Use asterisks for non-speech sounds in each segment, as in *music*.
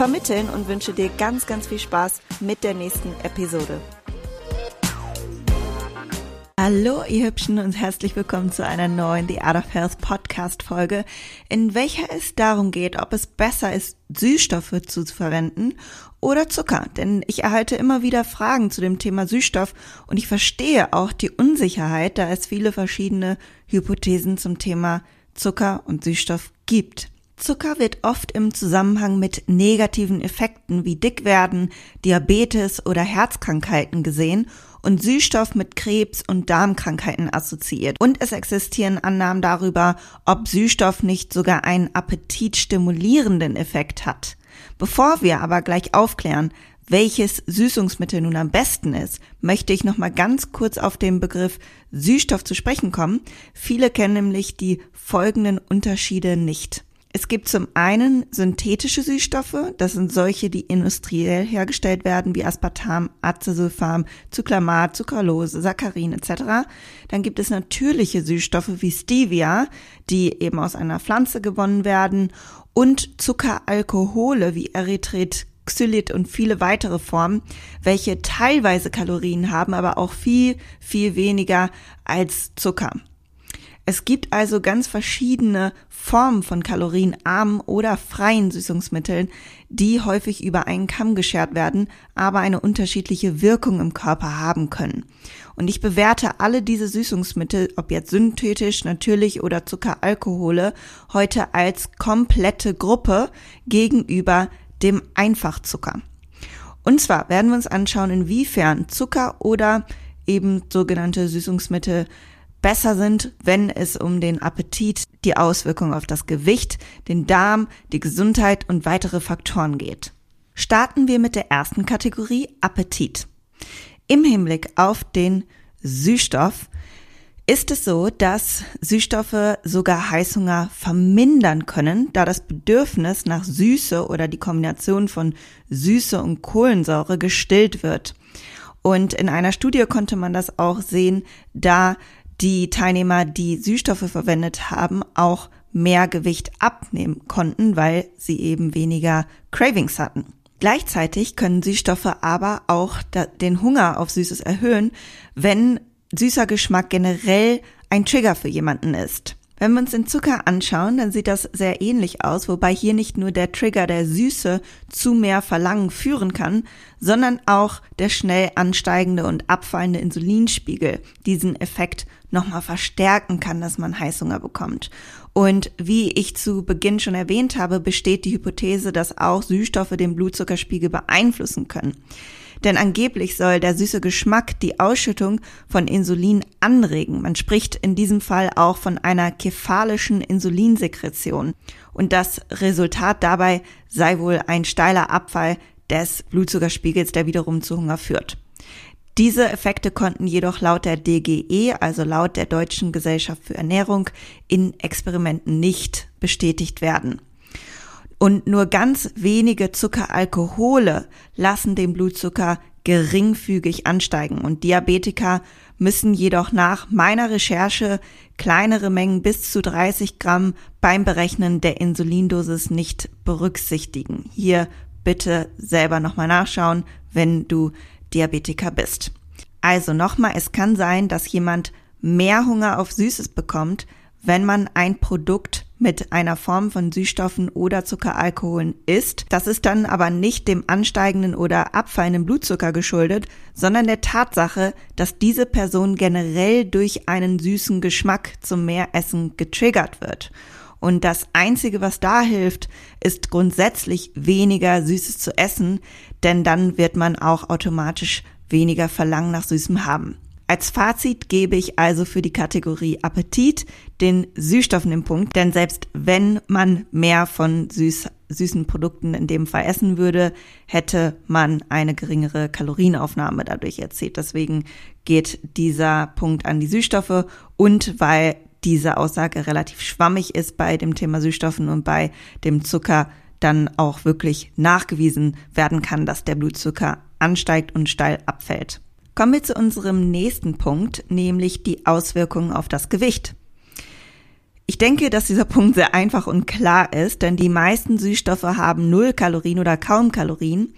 vermitteln und wünsche dir ganz, ganz viel Spaß mit der nächsten Episode. Hallo, ihr Hübschen und herzlich willkommen zu einer neuen The Art of Health Podcast Folge, in welcher es darum geht, ob es besser ist, Süßstoffe zu verwenden oder Zucker. Denn ich erhalte immer wieder Fragen zu dem Thema Süßstoff und ich verstehe auch die Unsicherheit, da es viele verschiedene Hypothesen zum Thema Zucker und Süßstoff gibt. Zucker wird oft im Zusammenhang mit negativen Effekten wie Dickwerden, Diabetes oder Herzkrankheiten gesehen und Süßstoff mit Krebs und Darmkrankheiten assoziiert. Und es existieren Annahmen darüber, ob Süßstoff nicht sogar einen appetitstimulierenden Effekt hat. Bevor wir aber gleich aufklären, welches Süßungsmittel nun am besten ist, möchte ich noch mal ganz kurz auf den Begriff Süßstoff zu sprechen kommen. Viele kennen nämlich die folgenden Unterschiede nicht. Es gibt zum einen synthetische Süßstoffe, das sind solche, die industriell hergestellt werden, wie Aspartam, Acesulfam, Zuckermat, Zuckerlose, Saccharin etc. Dann gibt es natürliche Süßstoffe wie Stevia, die eben aus einer Pflanze gewonnen werden und Zuckeralkohole wie Erythrit, Xylit und viele weitere Formen, welche teilweise Kalorien haben, aber auch viel, viel weniger als Zucker. Es gibt also ganz verschiedene Formen von kalorienarmen oder freien Süßungsmitteln, die häufig über einen Kamm geschert werden, aber eine unterschiedliche Wirkung im Körper haben können. Und ich bewerte alle diese Süßungsmittel, ob jetzt synthetisch, natürlich oder Zuckeralkohole, heute als komplette Gruppe gegenüber dem Einfachzucker. Und zwar werden wir uns anschauen, inwiefern Zucker oder eben sogenannte Süßungsmittel besser sind, wenn es um den Appetit, die Auswirkungen auf das Gewicht, den Darm, die Gesundheit und weitere Faktoren geht. Starten wir mit der ersten Kategorie Appetit. Im Hinblick auf den Süßstoff ist es so, dass Süßstoffe sogar Heißhunger vermindern können, da das Bedürfnis nach Süße oder die Kombination von Süße und Kohlensäure gestillt wird. Und in einer Studie konnte man das auch sehen, da die Teilnehmer, die Süßstoffe verwendet haben, auch mehr Gewicht abnehmen konnten, weil sie eben weniger Cravings hatten. Gleichzeitig können Süßstoffe aber auch den Hunger auf Süßes erhöhen, wenn süßer Geschmack generell ein Trigger für jemanden ist. Wenn wir uns den Zucker anschauen, dann sieht das sehr ähnlich aus, wobei hier nicht nur der Trigger der Süße zu mehr Verlangen führen kann, sondern auch der schnell ansteigende und abfallende Insulinspiegel diesen Effekt nochmal verstärken kann, dass man Heißhunger bekommt. Und wie ich zu Beginn schon erwähnt habe, besteht die Hypothese, dass auch Süßstoffe den Blutzuckerspiegel beeinflussen können. Denn angeblich soll der süße Geschmack die Ausschüttung von Insulin anregen. Man spricht in diesem Fall auch von einer kephalischen Insulinsekretion. Und das Resultat dabei sei wohl ein steiler Abfall des Blutzuckerspiegels, der wiederum zu Hunger führt. Diese Effekte konnten jedoch laut der DGE, also laut der Deutschen Gesellschaft für Ernährung, in Experimenten nicht bestätigt werden. Und nur ganz wenige Zuckeralkohole lassen den Blutzucker geringfügig ansteigen. Und Diabetiker müssen jedoch nach meiner Recherche kleinere Mengen bis zu 30 Gramm beim Berechnen der Insulindosis nicht berücksichtigen. Hier bitte selber nochmal nachschauen, wenn du Diabetiker bist. Also nochmal, es kann sein, dass jemand mehr Hunger auf Süßes bekommt, wenn man ein Produkt mit einer Form von Süßstoffen oder Zuckeralkoholen isst. Das ist dann aber nicht dem ansteigenden oder abfallenden Blutzucker geschuldet, sondern der Tatsache, dass diese Person generell durch einen süßen Geschmack zum Mehressen getriggert wird. Und das Einzige, was da hilft, ist grundsätzlich weniger Süßes zu essen, denn dann wird man auch automatisch weniger Verlangen nach Süßem haben. Als Fazit gebe ich also für die Kategorie Appetit den Süßstoffen den Punkt, denn selbst wenn man mehr von süß, süßen Produkten in dem Fall essen würde, hätte man eine geringere Kalorienaufnahme dadurch erzielt. Deswegen geht dieser Punkt an die Süßstoffe und weil diese Aussage relativ schwammig ist bei dem Thema Süßstoffen und bei dem Zucker dann auch wirklich nachgewiesen werden kann, dass der Blutzucker ansteigt und steil abfällt. Kommen wir zu unserem nächsten Punkt, nämlich die Auswirkungen auf das Gewicht. Ich denke, dass dieser Punkt sehr einfach und klar ist, denn die meisten Süßstoffe haben null Kalorien oder kaum Kalorien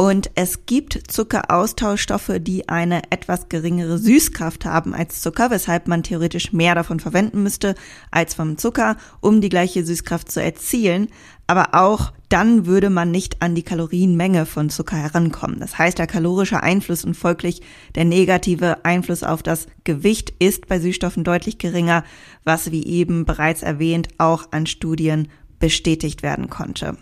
und es gibt Zuckeraustauschstoffe, die eine etwas geringere Süßkraft haben als Zucker, weshalb man theoretisch mehr davon verwenden müsste als vom Zucker, um die gleiche Süßkraft zu erzielen. Aber auch dann würde man nicht an die Kalorienmenge von Zucker herankommen. Das heißt, der kalorische Einfluss und folglich der negative Einfluss auf das Gewicht ist bei Süßstoffen deutlich geringer, was wie eben bereits erwähnt auch an Studien bestätigt werden konnte.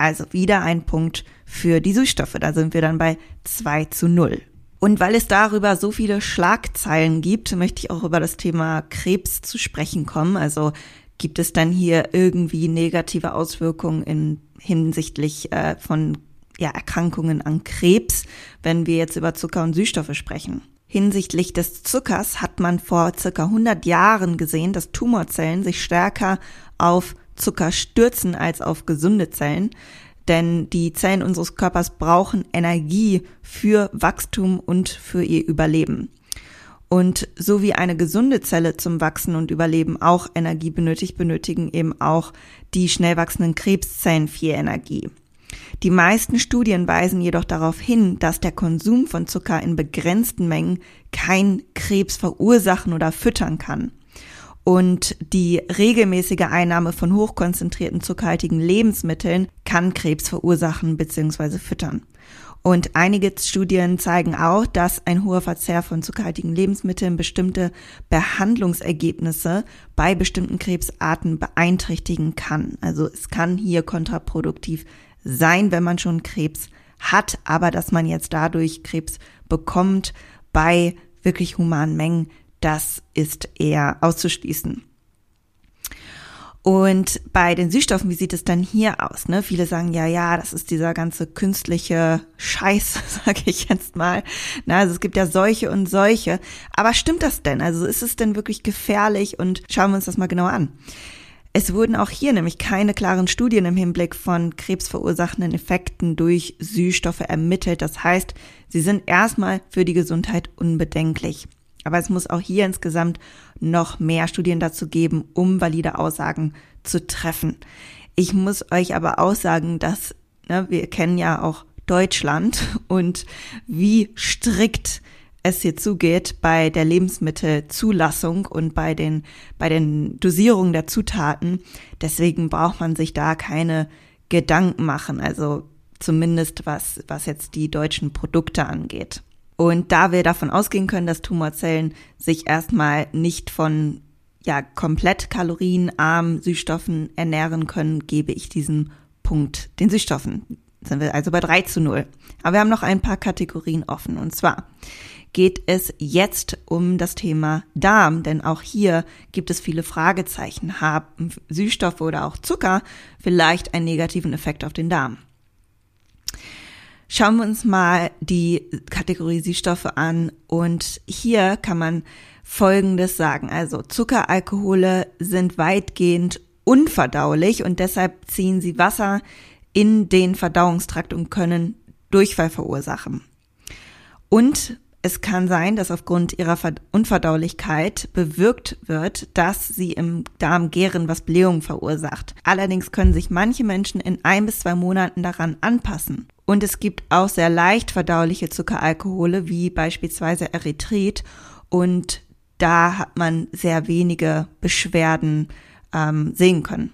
Also wieder ein Punkt für die Süßstoffe. Da sind wir dann bei 2 zu 0. Und weil es darüber so viele Schlagzeilen gibt, möchte ich auch über das Thema Krebs zu sprechen kommen. Also gibt es dann hier irgendwie negative Auswirkungen in hinsichtlich äh, von ja, Erkrankungen an Krebs, wenn wir jetzt über Zucker und Süßstoffe sprechen. Hinsichtlich des Zuckers hat man vor circa 100 Jahren gesehen, dass Tumorzellen sich stärker auf Zucker stürzen als auf gesunde Zellen. Denn die Zellen unseres Körpers brauchen Energie für Wachstum und für ihr Überleben. Und so wie eine gesunde Zelle zum Wachsen und Überleben auch Energie benötigt, benötigen eben auch die schnell wachsenden Krebszellen viel Energie. Die meisten Studien weisen jedoch darauf hin, dass der Konsum von Zucker in begrenzten Mengen kein Krebs verursachen oder füttern kann. Und die regelmäßige Einnahme von hochkonzentrierten zuckerhaltigen Lebensmitteln kann Krebs verursachen bzw. füttern. Und einige Studien zeigen auch, dass ein hoher Verzehr von zuckerhaltigen Lebensmitteln bestimmte Behandlungsergebnisse bei bestimmten Krebsarten beeinträchtigen kann. Also es kann hier kontraproduktiv sein, wenn man schon Krebs hat, aber dass man jetzt dadurch Krebs bekommt bei wirklich humanen Mengen, das ist eher auszuschließen. Und bei den Süßstoffen, wie sieht es dann hier aus? Ne? Viele sagen, ja, ja, das ist dieser ganze künstliche Scheiß, *laughs* sage ich jetzt mal. Na, also es gibt ja solche und solche. Aber stimmt das denn? Also ist es denn wirklich gefährlich? Und schauen wir uns das mal genauer an. Es wurden auch hier nämlich keine klaren Studien im Hinblick von krebsverursachenden Effekten durch Süßstoffe ermittelt. Das heißt, sie sind erstmal für die Gesundheit unbedenklich. Aber es muss auch hier insgesamt noch mehr Studien dazu geben, um valide Aussagen zu treffen. Ich muss euch aber auch sagen, dass ne, wir kennen ja auch Deutschland *laughs* und wie strikt es hier zugeht bei der Lebensmittelzulassung und bei den, bei den Dosierungen der Zutaten. Deswegen braucht man sich da keine Gedanken machen. Also zumindest was, was jetzt die deutschen Produkte angeht. Und da wir davon ausgehen können, dass Tumorzellen sich erstmal nicht von ja, komplett kalorienarmen Süßstoffen ernähren können, gebe ich diesen Punkt den Süßstoffen. Sind wir also bei 3 zu 0. Aber wir haben noch ein paar Kategorien offen. Und zwar geht es jetzt um das Thema Darm, denn auch hier gibt es viele Fragezeichen. Haben Süßstoffe oder auch Zucker vielleicht einen negativen Effekt auf den Darm? Schauen wir uns mal die Kategorie Süßstoffe an und hier kann man Folgendes sagen. Also Zuckeralkohole sind weitgehend unverdaulich und deshalb ziehen sie Wasser in den Verdauungstrakt und können Durchfall verursachen. Und es kann sein, dass aufgrund ihrer Unverdaulichkeit bewirkt wird, dass sie im Darm gären, was Blähungen verursacht. Allerdings können sich manche Menschen in ein bis zwei Monaten daran anpassen. Und es gibt auch sehr leicht verdauliche Zuckeralkohole, wie beispielsweise Erythrit. Und da hat man sehr wenige Beschwerden ähm, sehen können.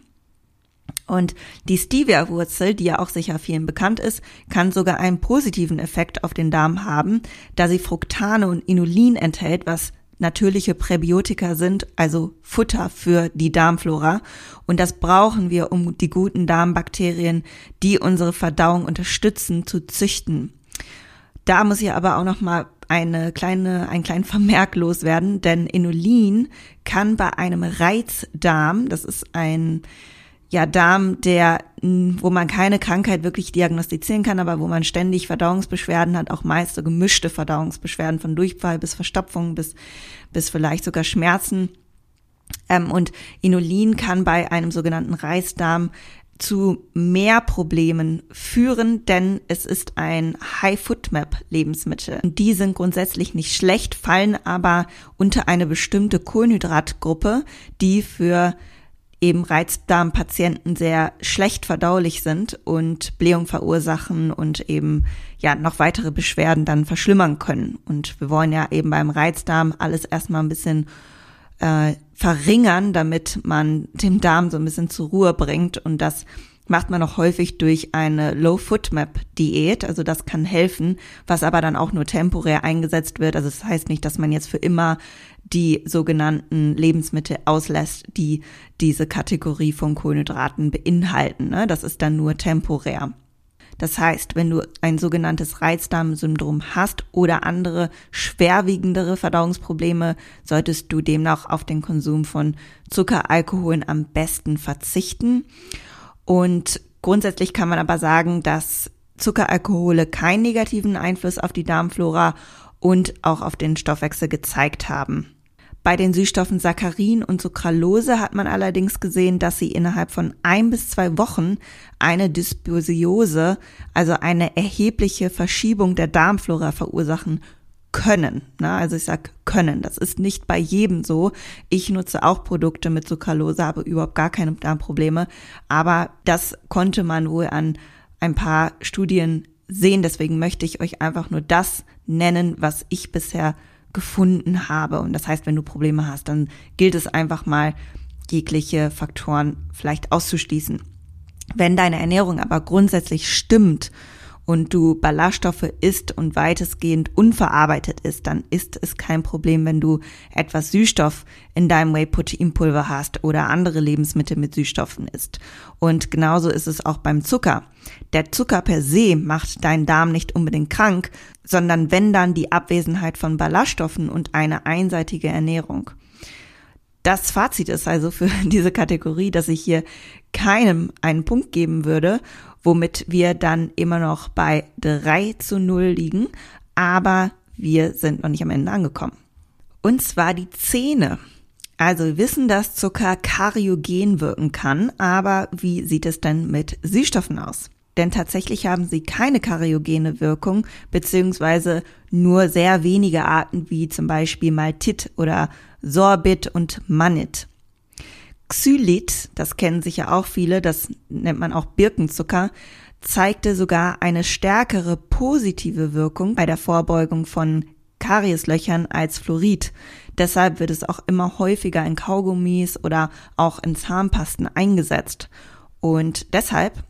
Und die Stevia-Wurzel, die ja auch sicher vielen bekannt ist, kann sogar einen positiven Effekt auf den Darm haben, da sie Fructane und Inulin enthält, was natürliche Präbiotika sind, also Futter für die Darmflora. Und das brauchen wir, um die guten Darmbakterien, die unsere Verdauung unterstützen, zu züchten. Da muss ich aber auch noch mal eine kleine, einen kleinen *laughs* Vermerk loswerden, denn Inulin kann bei einem Reizdarm, das ist ein ja, Darm, der, wo man keine Krankheit wirklich diagnostizieren kann, aber wo man ständig Verdauungsbeschwerden hat, auch meist so gemischte Verdauungsbeschwerden von Durchfall bis Verstopfung bis, bis vielleicht sogar Schmerzen. Ähm, und Inulin kann bei einem sogenannten Reisdarm zu mehr Problemen führen, denn es ist ein High Foodmap Lebensmittel. Die sind grundsätzlich nicht schlecht, fallen aber unter eine bestimmte Kohlenhydratgruppe, die für eben Reizdarmpatienten sehr schlecht verdaulich sind und Blähung verursachen und eben ja noch weitere Beschwerden dann verschlimmern können. Und wir wollen ja eben beim Reizdarm alles erstmal ein bisschen äh, verringern, damit man den Darm so ein bisschen zur Ruhe bringt. Und das macht man auch häufig durch eine Low Foot Map Diät. Also das kann helfen, was aber dann auch nur temporär eingesetzt wird. Also das heißt nicht, dass man jetzt für immer die sogenannten Lebensmittel auslässt, die diese Kategorie von Kohlenhydraten beinhalten. Ne? Das ist dann nur temporär. Das heißt, wenn du ein sogenanntes Reizdarmsyndrom hast oder andere schwerwiegendere Verdauungsprobleme, solltest du demnach auf den Konsum von Zuckeralkoholen am besten verzichten. Und grundsätzlich kann man aber sagen, dass Zuckeralkohole keinen negativen Einfluss auf die Darmflora und auch auf den Stoffwechsel gezeigt haben. Bei den Süßstoffen Saccharin und Sucralose hat man allerdings gesehen, dass sie innerhalb von ein bis zwei Wochen eine Dysbiose, also eine erhebliche Verschiebung der Darmflora verursachen können. Na, also ich sag können. Das ist nicht bei jedem so. Ich nutze auch Produkte mit Sucralose, habe überhaupt gar keine Darmprobleme. Aber das konnte man wohl an ein paar Studien sehen. Deswegen möchte ich euch einfach nur das nennen, was ich bisher gefunden habe. Und das heißt, wenn du Probleme hast, dann gilt es einfach mal, jegliche Faktoren vielleicht auszuschließen. Wenn deine Ernährung aber grundsätzlich stimmt und du Ballaststoffe isst und weitestgehend unverarbeitet isst, dann ist es kein Problem, wenn du etwas Süßstoff in deinem Whey-Proteinpulver hast oder andere Lebensmittel mit Süßstoffen isst. Und genauso ist es auch beim Zucker. Der Zucker per se macht deinen Darm nicht unbedingt krank, sondern wenn dann die Abwesenheit von Ballaststoffen und eine einseitige Ernährung. Das Fazit ist also für *laughs* diese Kategorie, dass ich hier keinem einen Punkt geben würde womit wir dann immer noch bei 3 zu 0 liegen, aber wir sind noch nicht am Ende angekommen. Und zwar die Zähne. Also wir wissen, dass Zucker kariogen wirken kann, aber wie sieht es denn mit Süßstoffen aus? Denn tatsächlich haben sie keine kariogene Wirkung, beziehungsweise nur sehr wenige Arten wie zum Beispiel Maltit oder Sorbit und Mannit. Xylit, das kennen sicher auch viele, das nennt man auch Birkenzucker, zeigte sogar eine stärkere positive Wirkung bei der Vorbeugung von Karieslöchern als Fluorid. Deshalb wird es auch immer häufiger in Kaugummis oder auch in Zahnpasten eingesetzt. Und deshalb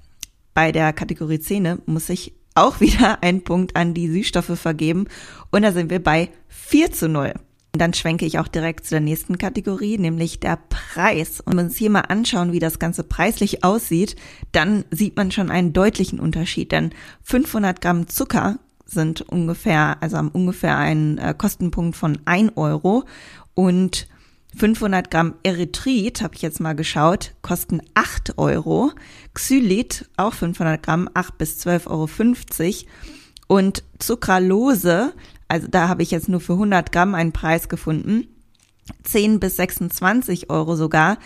bei der Kategorie Zähne muss ich auch *laughs* wieder einen Punkt an die Süßstoffe vergeben. Und da sind wir bei 4 zu 0. Und dann schwenke ich auch direkt zu der nächsten Kategorie, nämlich der Preis. Und wenn wir uns hier mal anschauen, wie das Ganze preislich aussieht, dann sieht man schon einen deutlichen Unterschied. Denn 500 Gramm Zucker sind ungefähr, also haben ungefähr einen äh, Kostenpunkt von 1 Euro und 500 Gramm Erythrit, habe ich jetzt mal geschaut, kosten 8 Euro. Xylit, auch 500 Gramm, 8 bis 12,50 Euro. Und Zucralose also da habe ich jetzt nur für 100 Gramm einen Preis gefunden. 10 bis 26 Euro sogar.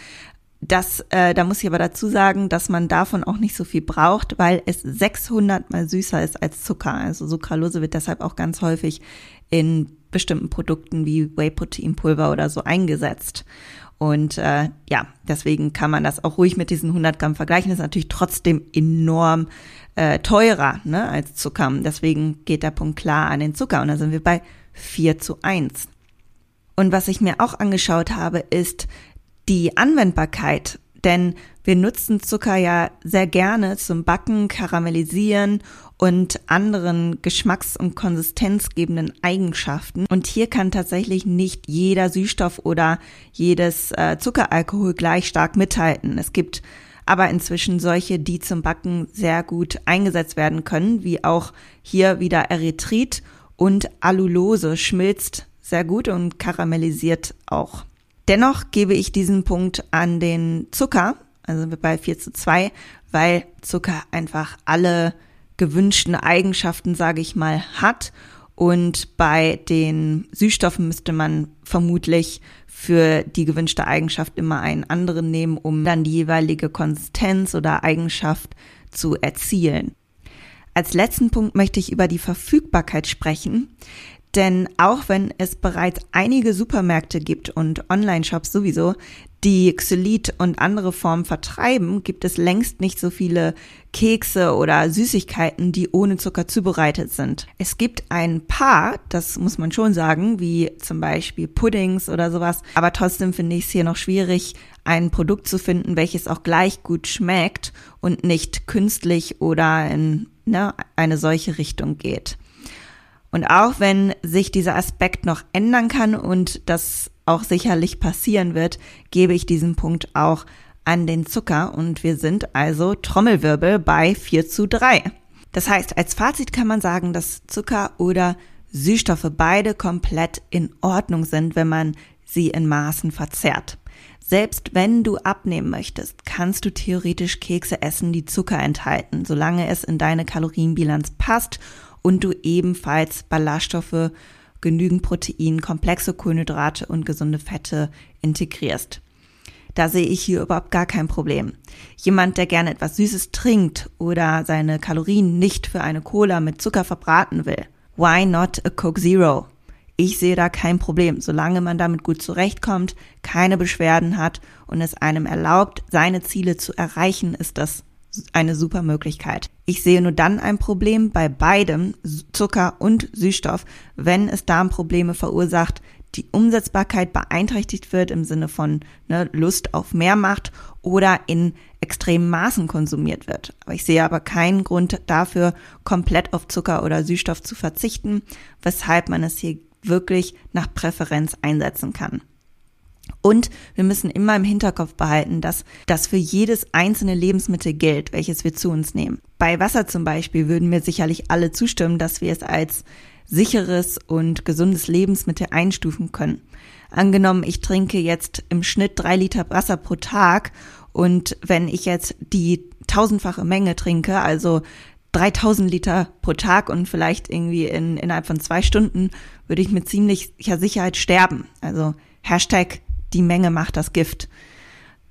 Das, äh, da muss ich aber dazu sagen, dass man davon auch nicht so viel braucht, weil es 600 mal süßer ist als Zucker. Also Sucralose wird deshalb auch ganz häufig in bestimmten Produkten wie Whey-Protein-Pulver oder so eingesetzt. Und äh, ja, deswegen kann man das auch ruhig mit diesen 100 Gramm vergleichen. Das ist natürlich trotzdem enorm äh, teurer ne, als Zucker. Deswegen geht der Punkt klar an den Zucker und da sind wir bei 4 zu 1. Und was ich mir auch angeschaut habe, ist die Anwendbarkeit. Denn wir nutzen Zucker ja sehr gerne zum Backen, Karamellisieren und anderen geschmacks- und konsistenzgebenden Eigenschaften. Und hier kann tatsächlich nicht jeder Süßstoff oder jedes äh, Zuckeralkohol gleich stark mithalten. Es gibt aber inzwischen solche, die zum Backen sehr gut eingesetzt werden können, wie auch hier wieder Erythrit und Allulose schmilzt sehr gut und karamellisiert auch. Dennoch gebe ich diesen Punkt an den Zucker, also bei 4 zu 2, weil Zucker einfach alle gewünschten Eigenschaften, sage ich mal, hat. Und bei den Süßstoffen müsste man vermutlich für die gewünschte Eigenschaft immer einen anderen nehmen, um dann die jeweilige Konsistenz oder Eigenschaft zu erzielen. Als letzten Punkt möchte ich über die Verfügbarkeit sprechen. Denn auch wenn es bereits einige Supermärkte gibt und Online-Shops sowieso, die Xylit und andere Formen vertreiben, gibt es längst nicht so viele Kekse oder Süßigkeiten, die ohne Zucker zubereitet sind. Es gibt ein paar, das muss man schon sagen, wie zum Beispiel Puddings oder sowas, aber trotzdem finde ich es hier noch schwierig, ein Produkt zu finden, welches auch gleich gut schmeckt und nicht künstlich oder in ne, eine solche Richtung geht. Und auch wenn sich dieser Aspekt noch ändern kann und das auch sicherlich passieren wird, gebe ich diesen Punkt auch an den Zucker und wir sind also Trommelwirbel bei 4 zu 3. Das heißt, als Fazit kann man sagen, dass Zucker oder Süßstoffe beide komplett in Ordnung sind, wenn man sie in Maßen verzehrt. Selbst wenn du abnehmen möchtest, kannst du theoretisch Kekse essen, die Zucker enthalten, solange es in deine Kalorienbilanz passt und du ebenfalls Ballaststoffe, genügend Protein, komplexe Kohlenhydrate und gesunde Fette integrierst. Da sehe ich hier überhaupt gar kein Problem. Jemand, der gerne etwas Süßes trinkt oder seine Kalorien nicht für eine Cola mit Zucker verbraten will, why not a Coke Zero? Ich sehe da kein Problem, solange man damit gut zurechtkommt, keine Beschwerden hat und es einem erlaubt, seine Ziele zu erreichen, ist das eine super Möglichkeit. Ich sehe nur dann ein Problem bei beidem, Zucker und Süßstoff, wenn es Darmprobleme verursacht, die Umsetzbarkeit beeinträchtigt wird im Sinne von ne, Lust auf mehr macht oder in extremen Maßen konsumiert wird. Aber ich sehe aber keinen Grund dafür, komplett auf Zucker oder Süßstoff zu verzichten, weshalb man es hier wirklich nach Präferenz einsetzen kann. Und wir müssen immer im Hinterkopf behalten, dass das für jedes einzelne Lebensmittel gilt, welches wir zu uns nehmen. Bei Wasser zum Beispiel würden mir sicherlich alle zustimmen, dass wir es als sicheres und gesundes Lebensmittel einstufen können. Angenommen, ich trinke jetzt im Schnitt drei Liter Wasser pro Tag und wenn ich jetzt die tausendfache Menge trinke, also 3000 Liter pro Tag und vielleicht irgendwie in, innerhalb von zwei Stunden, würde ich mit ziemlicher Sicherheit sterben. Also Hashtag die Menge macht das Gift.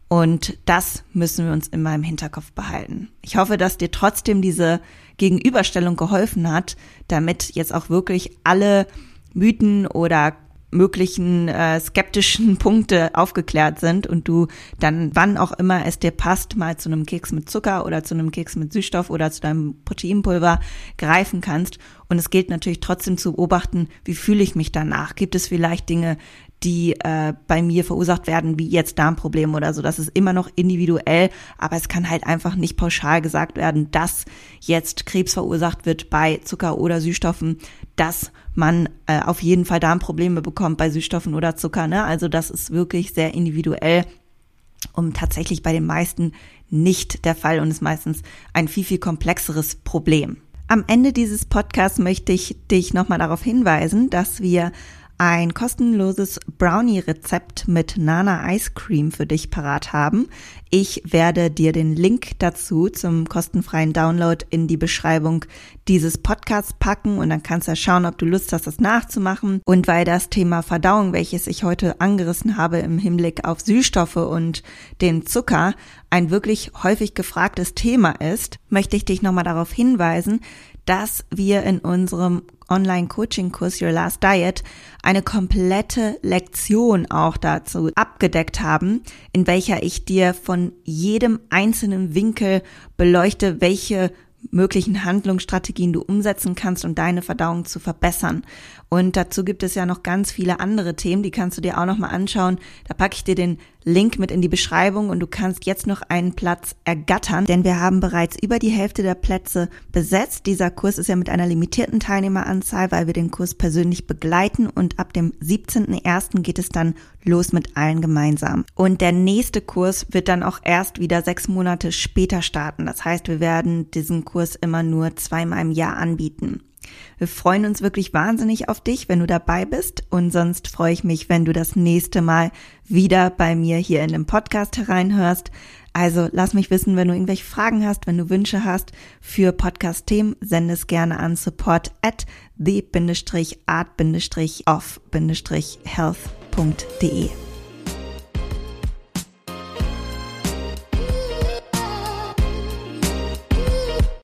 Und das müssen wir uns immer im Hinterkopf behalten. Ich hoffe, dass dir trotzdem diese Gegenüberstellung geholfen hat, damit jetzt auch wirklich alle Mythen oder möglichen äh, skeptischen *laughs* Punkte aufgeklärt sind und du dann, wann auch immer es dir passt, mal zu einem Keks mit Zucker oder zu einem Keks mit Süßstoff oder zu deinem Proteinpulver greifen kannst. Und es gilt natürlich trotzdem zu beobachten, wie fühle ich mich danach? Gibt es vielleicht Dinge, die äh, bei mir verursacht werden, wie jetzt Darmprobleme oder so. Das ist immer noch individuell, aber es kann halt einfach nicht pauschal gesagt werden, dass jetzt Krebs verursacht wird bei Zucker oder Süßstoffen, dass man äh, auf jeden Fall Darmprobleme bekommt bei Süßstoffen oder Zucker. Ne? Also das ist wirklich sehr individuell und tatsächlich bei den meisten nicht der Fall und ist meistens ein viel, viel komplexeres Problem. Am Ende dieses Podcasts möchte ich dich nochmal darauf hinweisen, dass wir ein kostenloses Brownie-Rezept mit Nana Ice Cream für dich parat haben. Ich werde dir den Link dazu zum kostenfreien Download in die Beschreibung dieses Podcasts packen und dann kannst du schauen, ob du Lust hast, das nachzumachen. Und weil das Thema Verdauung, welches ich heute angerissen habe im Hinblick auf Süßstoffe und den Zucker, ein wirklich häufig gefragtes Thema ist, möchte ich dich nochmal darauf hinweisen, dass wir in unserem Online-Coaching-Kurs Your Last Diet eine komplette Lektion auch dazu abgedeckt haben, in welcher ich dir von jedem einzelnen Winkel beleuchte, welche möglichen Handlungsstrategien du umsetzen kannst, um deine Verdauung zu verbessern. Und dazu gibt es ja noch ganz viele andere Themen, die kannst du dir auch noch mal anschauen. Da packe ich dir den Link mit in die Beschreibung und du kannst jetzt noch einen Platz ergattern, denn wir haben bereits über die Hälfte der Plätze besetzt. Dieser Kurs ist ja mit einer limitierten Teilnehmeranzahl, weil wir den Kurs persönlich begleiten und ab dem 17.01. geht es dann los mit allen gemeinsam. Und der nächste Kurs wird dann auch erst wieder sechs Monate später starten. Das heißt, wir werden diesen Kurs immer nur zweimal im Jahr anbieten. Wir freuen uns wirklich wahnsinnig auf dich, wenn du dabei bist. Und sonst freue ich mich, wenn du das nächste Mal wieder bei mir hier in dem Podcast hereinhörst. Also lass mich wissen, wenn du irgendwelche Fragen hast, wenn du Wünsche hast für Podcast-Themen, sende es gerne an support at the-art-of-health.de.